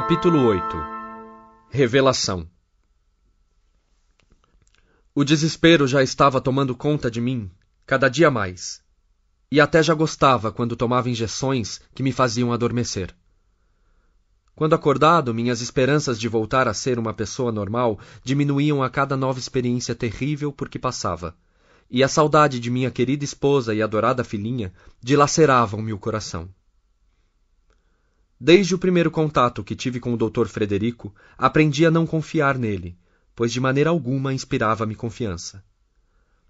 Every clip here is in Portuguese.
Capítulo 8 Revelação O desespero já estava tomando conta de mim, cada dia mais, e até já gostava quando tomava injeções que me faziam adormecer. Quando acordado, minhas esperanças de voltar a ser uma pessoa normal diminuíam a cada nova experiência terrível por que passava, e a saudade de minha querida esposa e adorada filhinha dilaceravam-me o coração. Desde o primeiro contato que tive com o Dr. Frederico, aprendi a não confiar nele, pois de maneira alguma inspirava-me confiança.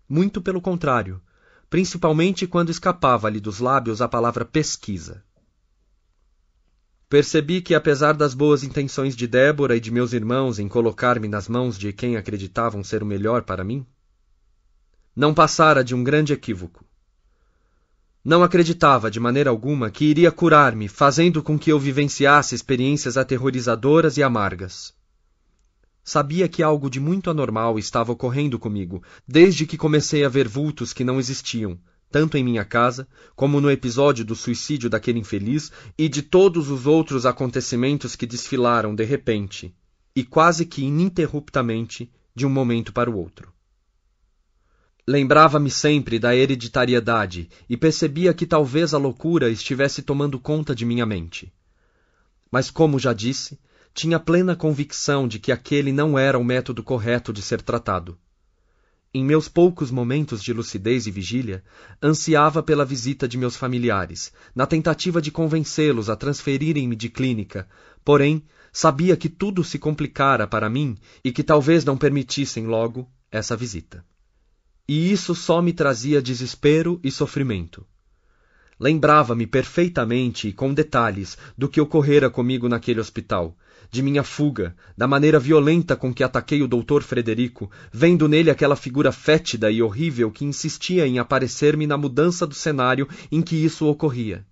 Muito pelo contrário, principalmente quando escapava-lhe dos lábios a palavra pesquisa. Percebi que, apesar das boas intenções de Débora e de meus irmãos em colocar-me nas mãos de quem acreditavam ser o melhor para mim, não passara de um grande equívoco. Não acreditava de maneira alguma que iria curar-me, fazendo com que eu vivenciasse experiências aterrorizadoras e amargas. Sabia que algo de muito anormal estava ocorrendo comigo, desde que comecei a ver vultos que não existiam, tanto em minha casa, como no episódio do suicídio daquele infeliz e de todos os outros acontecimentos que desfilaram de repente, e quase que ininterruptamente, de um momento para o outro. Lembrava-me sempre da hereditariedade e percebia que talvez a loucura estivesse tomando conta de minha mente. Mas, como já disse, tinha plena convicção de que aquele não era o método correto de ser tratado. Em meus poucos momentos de lucidez e vigília, ansiava pela visita de meus familiares, na tentativa de convencê-los a transferirem-me de clínica, porém, sabia que tudo se complicara para mim e que talvez não permitissem logo essa visita e isso só me trazia desespero e sofrimento. Lembrava-me perfeitamente e com detalhes do que ocorrera comigo naquele hospital, de minha fuga, da maneira violenta com que ataquei o doutor Frederico, vendo nele aquela figura fétida e horrível que insistia em aparecer-me na mudança do cenário em que isso ocorria.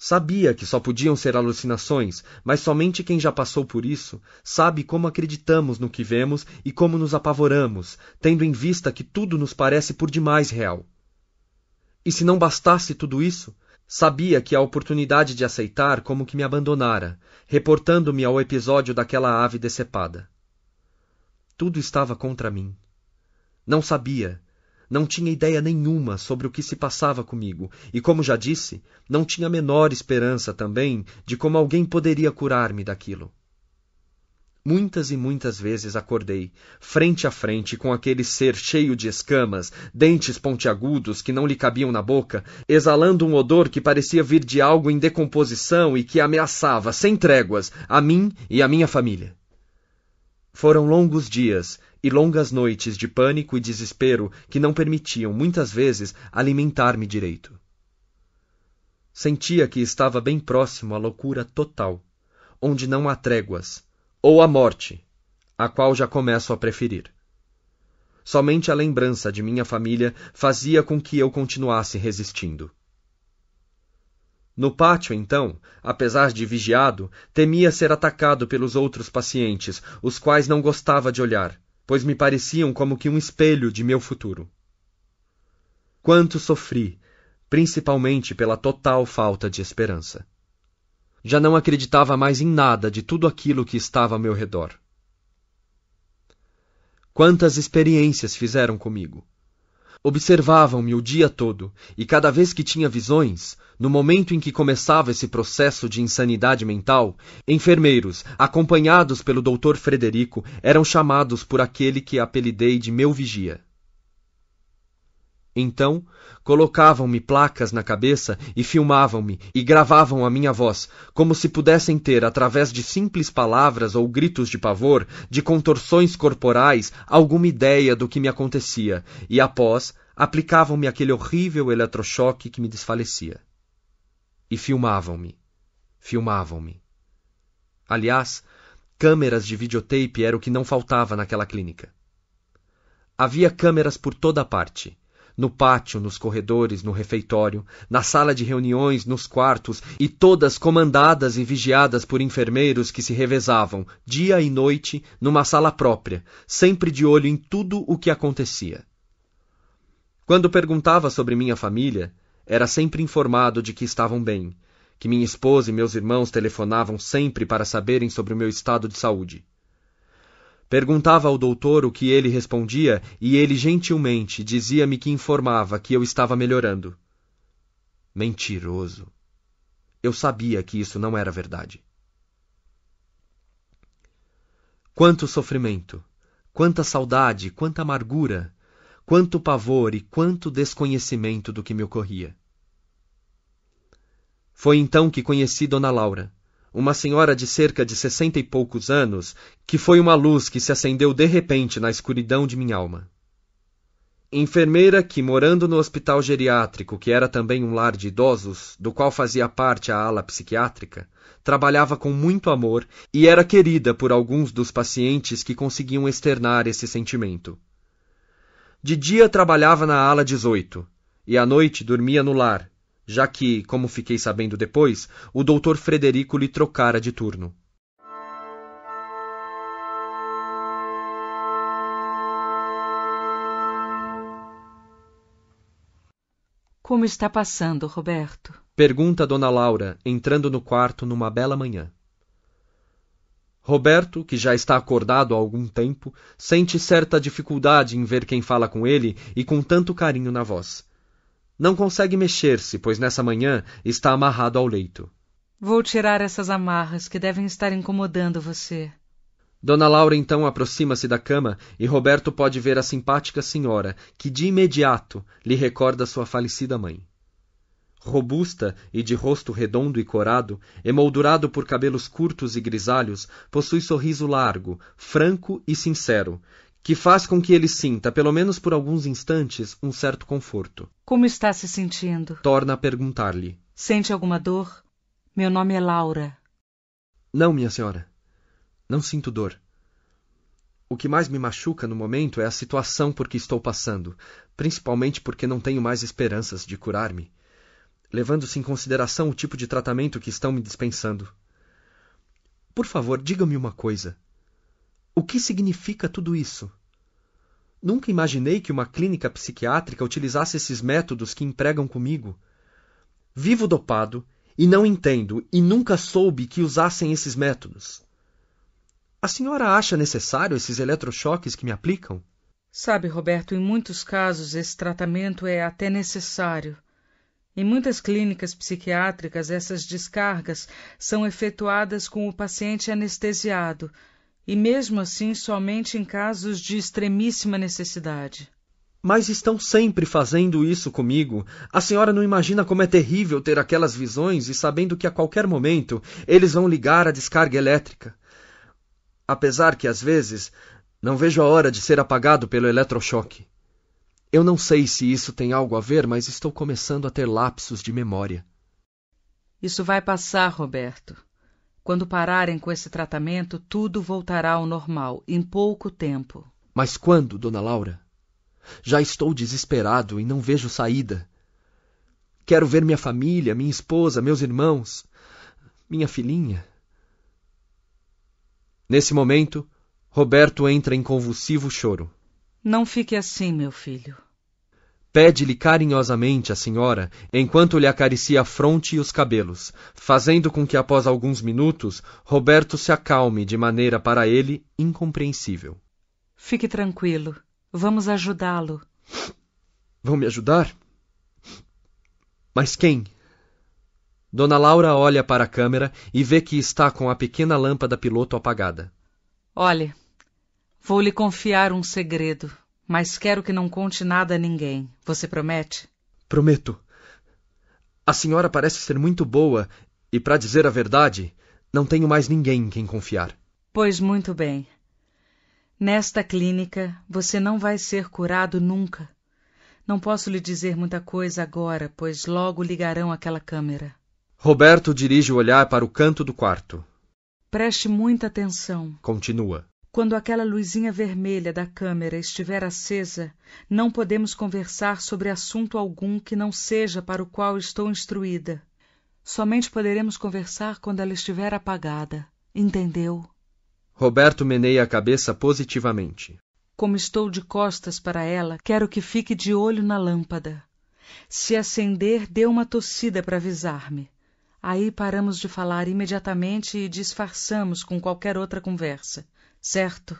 Sabia que só podiam ser alucinações, mas somente quem já passou por isso sabe como acreditamos no que vemos e como nos apavoramos, tendo em vista que tudo nos parece por demais real. E se não bastasse tudo isso, sabia que a oportunidade de aceitar como que me abandonara, reportando-me ao episódio daquela ave decepada. Tudo estava contra mim. Não sabia, não tinha ideia nenhuma sobre o que se passava comigo, e como já disse, não tinha a menor esperança também de como alguém poderia curar-me daquilo. Muitas e muitas vezes acordei, frente a frente com aquele ser cheio de escamas, dentes pontiagudos que não lhe cabiam na boca, exalando um odor que parecia vir de algo em decomposição e que ameaçava, sem tréguas, a mim e a minha família. Foram longos dias e longas noites de pânico e desespero que não permitiam, muitas vezes, alimentar-me direito. Sentia que estava bem próximo à loucura total, onde não há tréguas, ou à morte, a qual já começo a preferir. Somente a lembrança de minha família fazia com que eu continuasse resistindo. No pátio, então, apesar de vigiado, temia ser atacado pelos outros pacientes, os quais não gostava de olhar, pois me pareciam como que um espelho de meu futuro. Quanto sofri, principalmente pela total falta de esperança. Já não acreditava mais em nada de tudo aquilo que estava ao meu redor. Quantas experiências fizeram comigo! Observavam-me o dia todo, e cada vez que tinha visões, no momento em que começava esse processo de insanidade mental, enfermeiros, acompanhados pelo doutor Frederico, eram chamados por aquele que apelidei de meu vigia. Então, colocavam-me placas na cabeça e filmavam-me e gravavam a minha voz, como se pudessem ter, através de simples palavras ou gritos de pavor, de contorções corporais, alguma ideia do que me acontecia, e após aplicavam-me aquele horrível eletrochoque que me desfalecia. E filmavam-me. Filmavam-me. Aliás, câmeras de videotape era o que não faltava naquela clínica. Havia câmeras por toda parte no pátio, nos corredores, no refeitório, na sala de reuniões, nos quartos, e todas comandadas e vigiadas por enfermeiros que se revezavam, dia e noite, numa sala própria, sempre de olho em tudo o que acontecia. Quando perguntava sobre minha família, era sempre informado de que estavam bem, que minha esposa e meus irmãos telefonavam sempre para saberem sobre o meu estado de saúde. Perguntava ao doutor o que ele respondia e ele gentilmente dizia-me que informava que eu estava melhorando. Mentiroso. Eu sabia que isso não era verdade. Quanto sofrimento, quanta saudade, quanta amargura, quanto pavor e quanto desconhecimento do que me ocorria. Foi então que conheci Dona Laura uma senhora de cerca de sessenta e poucos anos, que foi uma luz que se acendeu de repente na escuridão de minha alma. Enfermeira que, morando no hospital geriátrico, que era também um lar de idosos, do qual fazia parte a ala psiquiátrica, trabalhava com muito amor e era querida por alguns dos pacientes que conseguiam externar esse sentimento. De dia trabalhava na ala 18 e à noite dormia no lar, já que, como fiquei sabendo depois, o doutor Frederico lhe trocara de turno. Como está passando, Roberto? Pergunta Dona Laura, entrando no quarto numa bela manhã. Roberto, que já está acordado há algum tempo, sente certa dificuldade em ver quem fala com ele e com tanto carinho na voz. Não consegue mexer-se, pois nessa manhã está amarrado ao leito. Vou tirar essas amarras que devem estar incomodando você. Dona Laura então aproxima-se da cama e Roberto pode ver a simpática senhora, que de imediato lhe recorda sua falecida mãe. Robusta e de rosto redondo e corado, emoldurado por cabelos curtos e grisalhos, possui sorriso largo, franco e sincero, que faz com que ele sinta, pelo menos por alguns instantes, um certo conforto. Como está se sentindo? Torna a perguntar-lhe. Sente alguma dor? Meu nome é Laura. Não, minha senhora. Não sinto dor. O que mais me machuca no momento é a situação por que estou passando, principalmente porque não tenho mais esperanças de curar-me, levando-se em consideração o tipo de tratamento que estão me dispensando. Por favor, diga-me uma coisa. O que significa tudo isso? Nunca imaginei que uma clínica psiquiátrica utilizasse esses métodos que empregam comigo. Vivo dopado e não entendo e nunca soube que usassem esses métodos. A senhora acha necessário esses eletrochoques que me aplicam? Sabe, Roberto, em muitos casos esse tratamento é até necessário. Em muitas clínicas psiquiátricas, essas descargas são efetuadas com o paciente anestesiado e mesmo assim somente em casos de extremíssima necessidade. Mas estão sempre fazendo isso comigo. A senhora não imagina como é terrível ter aquelas visões e sabendo que a qualquer momento eles vão ligar a descarga elétrica. Apesar que às vezes não vejo a hora de ser apagado pelo eletrochoque. Eu não sei se isso tem algo a ver, mas estou começando a ter lapsos de memória. Isso vai passar, Roberto. Quando pararem com esse tratamento, tudo voltará ao normal, em pouco tempo. Mas quando, dona Laura? Já estou desesperado e não vejo saída. Quero ver minha família, minha esposa, meus irmãos, minha filhinha. Nesse momento, Roberto entra em convulsivo choro. Não fique assim, meu filho. Pede-lhe carinhosamente a senhora, enquanto lhe acaricia a fronte e os cabelos, fazendo com que após alguns minutos Roberto se acalme de maneira para ele incompreensível. Fique tranquilo. Vamos ajudá-lo. Vão me ajudar? Mas quem? Dona Laura olha para a câmera e vê que está com a pequena lâmpada piloto apagada. Olhe, vou lhe confiar um segredo mas quero que não conte nada a ninguém. Você promete? Prometo. A senhora parece ser muito boa e, para dizer a verdade, não tenho mais ninguém em quem confiar. Pois muito bem. Nesta clínica você não vai ser curado nunca. Não posso lhe dizer muita coisa agora, pois logo ligarão aquela câmera. Roberto dirige o olhar para o canto do quarto. Preste muita atenção. Continua. Quando aquela luzinha vermelha da câmera estiver acesa, não podemos conversar sobre assunto algum que não seja para o qual estou instruída. Somente poderemos conversar quando ela estiver apagada. Entendeu? Roberto meneia a cabeça positivamente. Como estou de costas para ela, quero que fique de olho na lâmpada. Se acender, dê uma tossida para avisar-me. Aí paramos de falar imediatamente e disfarçamos com qualquer outra conversa, certo?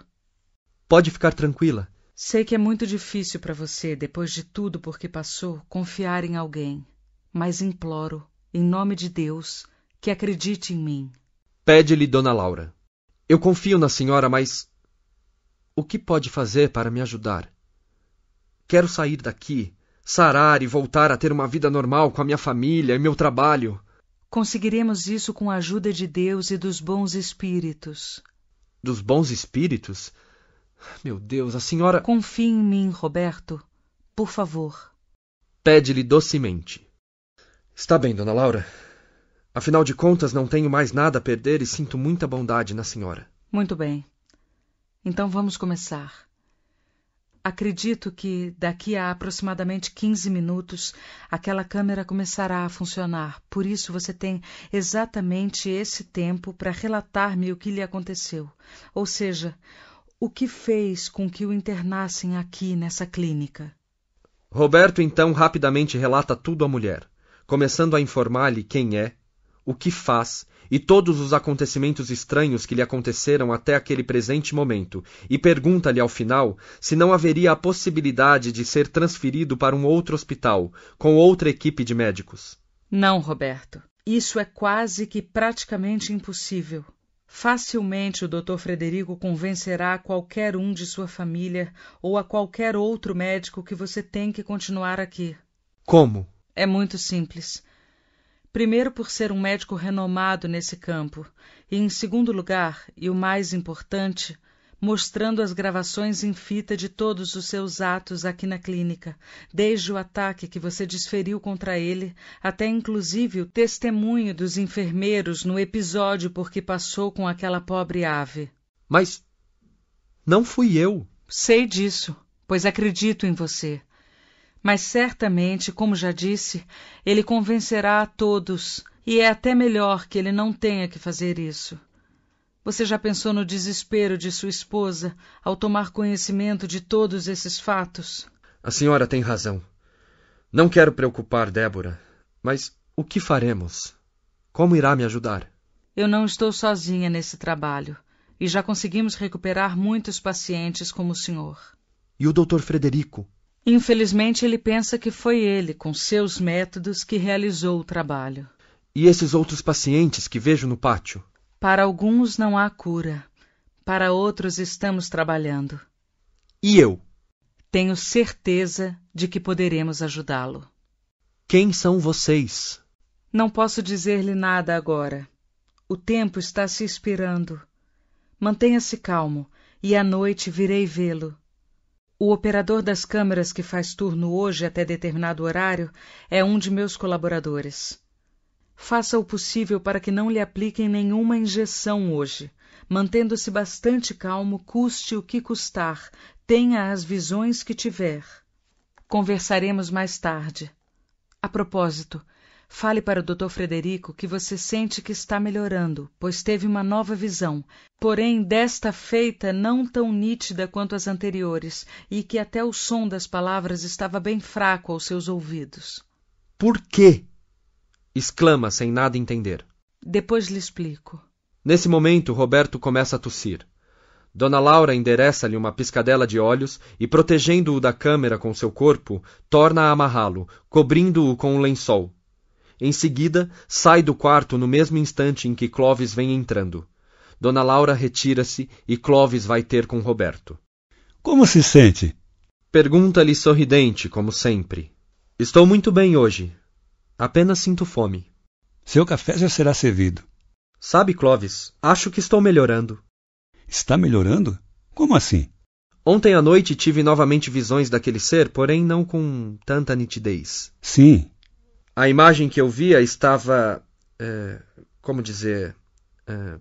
Pode ficar tranquila. Sei que é muito difícil para você, depois de tudo por que passou, confiar em alguém. Mas imploro, em nome de Deus, que acredite em mim. Pede-lhe Dona Laura. Eu confio na senhora, mas. O que pode fazer para me ajudar? Quero sair daqui, sarar e voltar a ter uma vida normal com a minha família e meu trabalho. Conseguiremos isso com a ajuda de Deus e dos bons espíritos. Dos bons espíritos? Meu Deus, a senhora. Confie em mim, Roberto. Por favor. Pede-lhe docemente. Está bem, dona Laura. Afinal de contas, não tenho mais nada a perder e sinto muita bondade na senhora. Muito bem. Então vamos começar. Acredito que daqui a aproximadamente 15 minutos aquela câmera começará a funcionar. Por isso você tem exatamente esse tempo para relatar-me o que lhe aconteceu. Ou seja, o que fez com que o internassem aqui nessa clínica. Roberto então rapidamente relata tudo à mulher, começando a informar-lhe quem é, o que faz e todos os acontecimentos estranhos que lhe aconteceram até aquele presente momento, e pergunta-lhe ao final se não haveria a possibilidade de ser transferido para um outro hospital, com outra equipe de médicos. Não, Roberto. Isso é quase que praticamente impossível. Facilmente o Dr. Frederico convencerá qualquer um de sua família ou a qualquer outro médico que você tem que continuar aqui. Como? É muito simples. Primeiro, por ser um médico renomado nesse campo, e em segundo lugar, e o mais importante, mostrando as gravações em fita de todos os seus atos aqui na clínica, desde o ataque que você desferiu contra ele, até inclusive o testemunho dos enfermeiros no episódio por que passou com aquela pobre ave. Mas não fui eu. Sei disso, pois acredito em você. Mas certamente, como já disse, ele convencerá a todos, e é até melhor que ele não tenha que fazer isso. Você já pensou no desespero de sua esposa ao tomar conhecimento de todos esses fatos? A senhora tem razão. Não quero preocupar Débora, mas o que faremos? Como irá me ajudar? Eu não estou sozinha nesse trabalho e já conseguimos recuperar muitos pacientes como o senhor. E o doutor Frederico? Infelizmente, ele pensa que foi ele, com seus métodos, que realizou o trabalho. E esses outros pacientes que vejo no pátio? Para alguns não há cura. Para outros estamos trabalhando. E eu? Tenho certeza de que poderemos ajudá-lo. Quem são vocês? Não posso dizer-lhe nada agora. O tempo está se expirando. Mantenha-se calmo e à noite virei vê-lo. O operador das câmeras que faz turno hoje até determinado horário é um de meus colaboradores. Faça o possível para que não lhe apliquem nenhuma injeção hoje. Mantendo-se bastante calmo, custe o que custar, tenha as visões que tiver. Conversaremos mais tarde. A propósito, Fale para o Dr. Frederico que você sente que está melhorando, pois teve uma nova visão, porém desta feita não tão nítida quanto as anteriores, e que até o som das palavras estava bem fraco aos seus ouvidos. Por quê? exclama sem nada entender. Depois lhe explico. Nesse momento, Roberto começa a tossir. Dona Laura endereça-lhe uma piscadela de olhos e, protegendo-o da câmera com seu corpo, torna a amarrá-lo, cobrindo-o com um lençol. Em seguida, sai do quarto no mesmo instante em que Clovis vem entrando. Dona Laura retira-se e Clovis vai ter com Roberto. Como se sente? Pergunta-lhe sorridente, como sempre. Estou muito bem hoje. Apenas sinto fome. Seu café já será servido. Sabe, Clovis, acho que estou melhorando. Está melhorando? Como assim? Ontem à noite tive novamente visões daquele ser, porém não com tanta nitidez. Sim, a imagem que eu via estava. É, como dizer. É,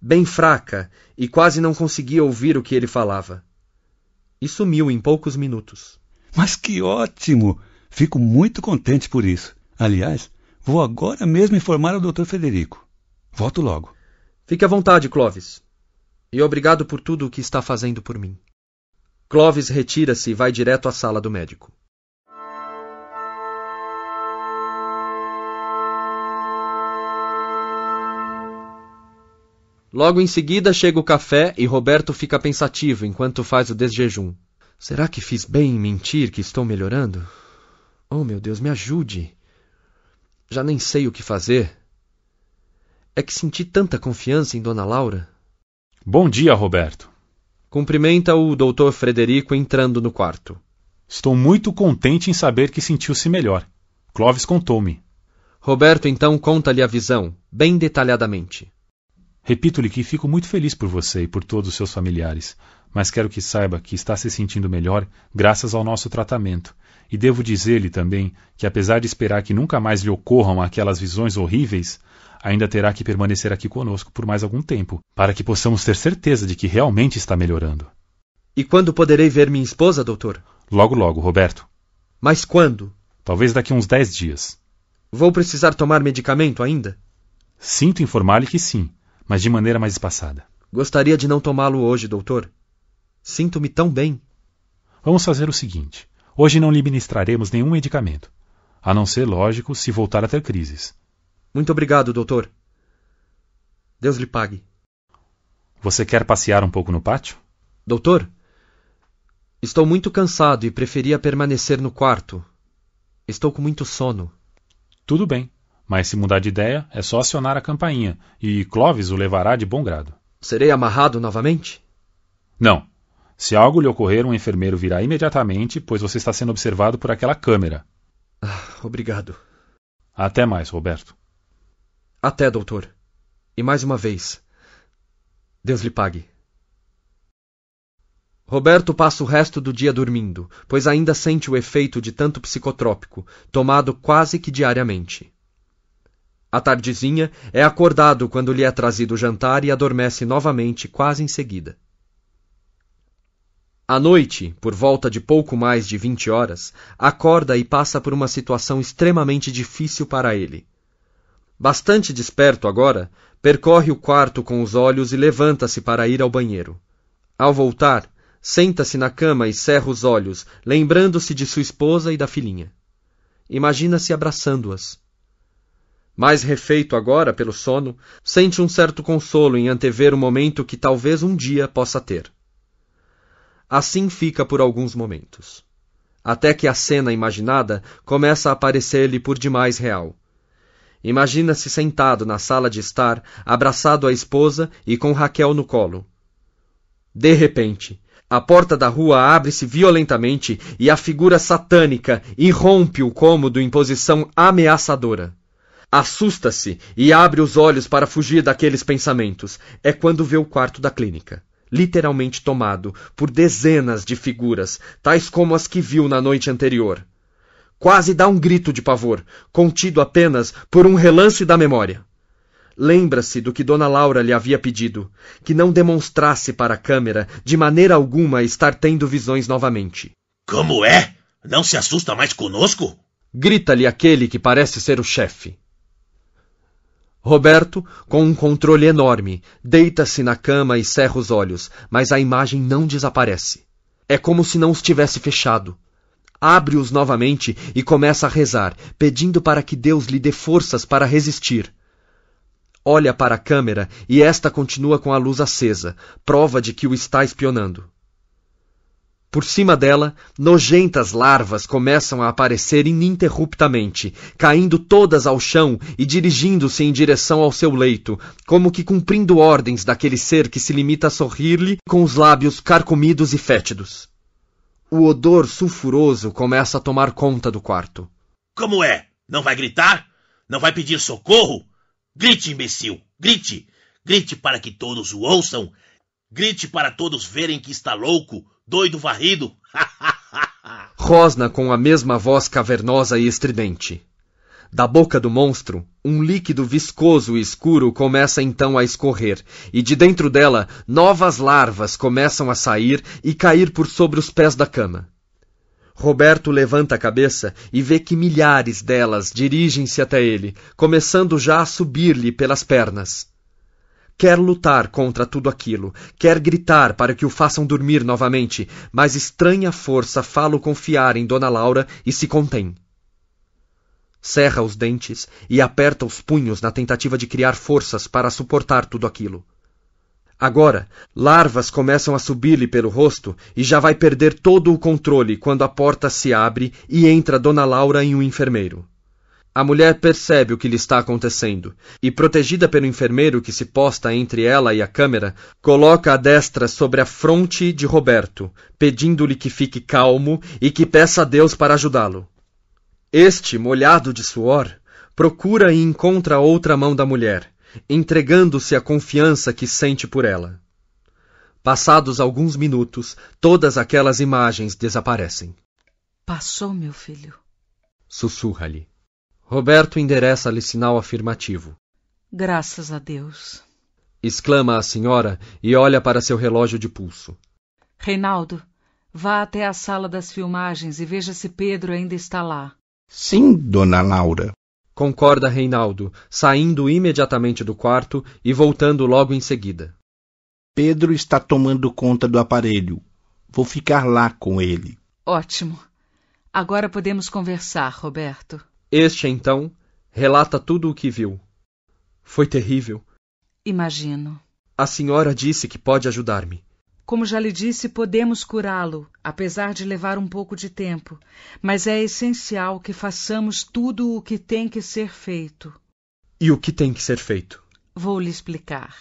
bem fraca e quase não conseguia ouvir o que ele falava. E sumiu em poucos minutos. Mas que ótimo! Fico muito contente por isso. Aliás, vou agora mesmo informar o Dr. Federico. Volto logo. Fique à vontade, Clovis. E obrigado por tudo o que está fazendo por mim. Clovis retira-se e vai direto à sala do médico. Logo em seguida chega o café e Roberto fica pensativo enquanto faz o desjejum. Será que fiz bem em mentir que estou melhorando? Oh, meu Deus, me ajude. Já nem sei o que fazer. É que senti tanta confiança em Dona Laura. Bom dia, Roberto. Cumprimenta o doutor Frederico entrando no quarto. Estou muito contente em saber que sentiu-se melhor. Clovis contou-me. Roberto então conta-lhe a visão, bem detalhadamente. Repito-lhe que fico muito feliz por você e por todos os seus familiares, mas quero que saiba que está se sentindo melhor graças ao nosso tratamento. E devo dizer-lhe também que, apesar de esperar que nunca mais lhe ocorram aquelas visões horríveis, ainda terá que permanecer aqui conosco por mais algum tempo, para que possamos ter certeza de que realmente está melhorando. E quando poderei ver minha esposa, doutor? Logo, logo, Roberto. Mas quando? Talvez daqui uns dez dias. Vou precisar tomar medicamento ainda? Sinto informar-lhe que sim, mas de maneira mais espaçada. Gostaria de não tomá-lo hoje, doutor. Sinto-me tão bem. Vamos fazer o seguinte: hoje não lhe ministraremos nenhum medicamento, a não ser, lógico, se voltar a ter crises. Muito obrigado, doutor. Deus lhe pague. Você quer passear um pouco no pátio? Doutor, estou muito cansado e preferia permanecer no quarto. Estou com muito sono. Tudo bem. Mas se mudar de ideia, é só acionar a campainha, e Clovis o levará de bom grado. Serei amarrado novamente? Não. Se algo lhe ocorrer, um enfermeiro virá imediatamente, pois você está sendo observado por aquela câmera. Ah, obrigado. Até mais, Roberto. Até, doutor. E mais uma vez. Deus lhe pague. Roberto passa o resto do dia dormindo, pois ainda sente o efeito de tanto psicotrópico, tomado quase que diariamente. À tardezinha, é acordado quando lhe é trazido o jantar e adormece novamente quase em seguida. À noite, por volta de pouco mais de vinte horas, acorda e passa por uma situação extremamente difícil para ele. Bastante desperto agora, percorre o quarto com os olhos e levanta-se para ir ao banheiro. Ao voltar, senta-se na cama e cerra os olhos, lembrando-se de sua esposa e da filhinha. Imagina-se abraçando-as. Mais refeito agora pelo sono, sente um certo consolo em antever o momento que talvez um dia possa ter. Assim fica por alguns momentos. Até que a cena imaginada começa a aparecer-lhe por demais real. Imagina-se sentado na sala de estar, abraçado à esposa e com Raquel no colo. De repente, a porta da rua abre-se violentamente e a figura satânica irrompe o cômodo em posição ameaçadora. Assusta-se e abre os olhos para fugir daqueles pensamentos. É quando vê o quarto da clínica, literalmente tomado por dezenas de figuras, tais como as que viu na noite anterior. Quase dá um grito de pavor, contido apenas por um relance da memória. Lembra-se do que Dona Laura lhe havia pedido, que não demonstrasse para a câmera de maneira alguma estar tendo visões novamente. Como é? Não se assusta mais conosco? Grita-lhe aquele que parece ser o chefe. Roberto, com um controle enorme, deita-se na cama e cerra os olhos, mas a imagem não desaparece. É como se não os tivesse fechado. Abre-os novamente e começa a rezar, pedindo para que Deus lhe dê forças para resistir. Olha para a câmera e esta continua com a luz acesa, prova de que o está espionando. Por cima dela, nojentas larvas começam a aparecer ininterruptamente, caindo todas ao chão e dirigindo-se em direção ao seu leito, como que cumprindo ordens daquele ser que se limita a sorrir-lhe com os lábios carcomidos e fétidos. O odor sulfuroso começa a tomar conta do quarto. Como é? Não vai gritar? Não vai pedir socorro? Grite, imbecil! Grite! Grite para que todos o ouçam! Grite para todos verem que está louco! doido varrido. Rosna com a mesma voz cavernosa e estridente. Da boca do monstro, um líquido viscoso e escuro começa então a escorrer, e de dentro dela, novas larvas começam a sair e cair por sobre os pés da cama. Roberto levanta a cabeça e vê que milhares delas dirigem-se até ele, começando já a subir-lhe pelas pernas. Quer lutar contra tudo aquilo, quer gritar para que o façam dormir novamente, mas estranha força fala-o confiar em Dona Laura e se contém. Cerra os dentes e aperta os punhos na tentativa de criar forças para suportar tudo aquilo. Agora, larvas começam a subir-lhe pelo rosto e já vai perder todo o controle quando a porta se abre e entra Dona Laura e um enfermeiro. A mulher percebe o que lhe está acontecendo e, protegida pelo enfermeiro que se posta entre ela e a câmera, coloca a destra sobre a fronte de Roberto, pedindo-lhe que fique calmo e que peça a Deus para ajudá-lo. Este, molhado de suor, procura e encontra outra mão da mulher, entregando-se à confiança que sente por ela. Passados alguns minutos, todas aquelas imagens desaparecem. Passou, meu filho. Sussurra-lhe. Roberto endereça-lhe sinal afirmativo. Graças a Deus. Exclama a senhora e olha para seu relógio de pulso. Reinaldo, vá até a sala das filmagens e veja se Pedro ainda está lá. Sim, dona Laura. Concorda Reinaldo, saindo imediatamente do quarto e voltando logo em seguida. Pedro está tomando conta do aparelho. Vou ficar lá com ele. Ótimo. Agora podemos conversar, Roberto. Este, então, relata tudo o que viu. Foi terrível. Imagino. A senhora disse que pode ajudar-me. Como já lhe disse, podemos curá-lo, apesar de levar um pouco de tempo, mas é essencial que façamos tudo o que tem que ser feito. E o que tem que ser feito? Vou lhe explicar.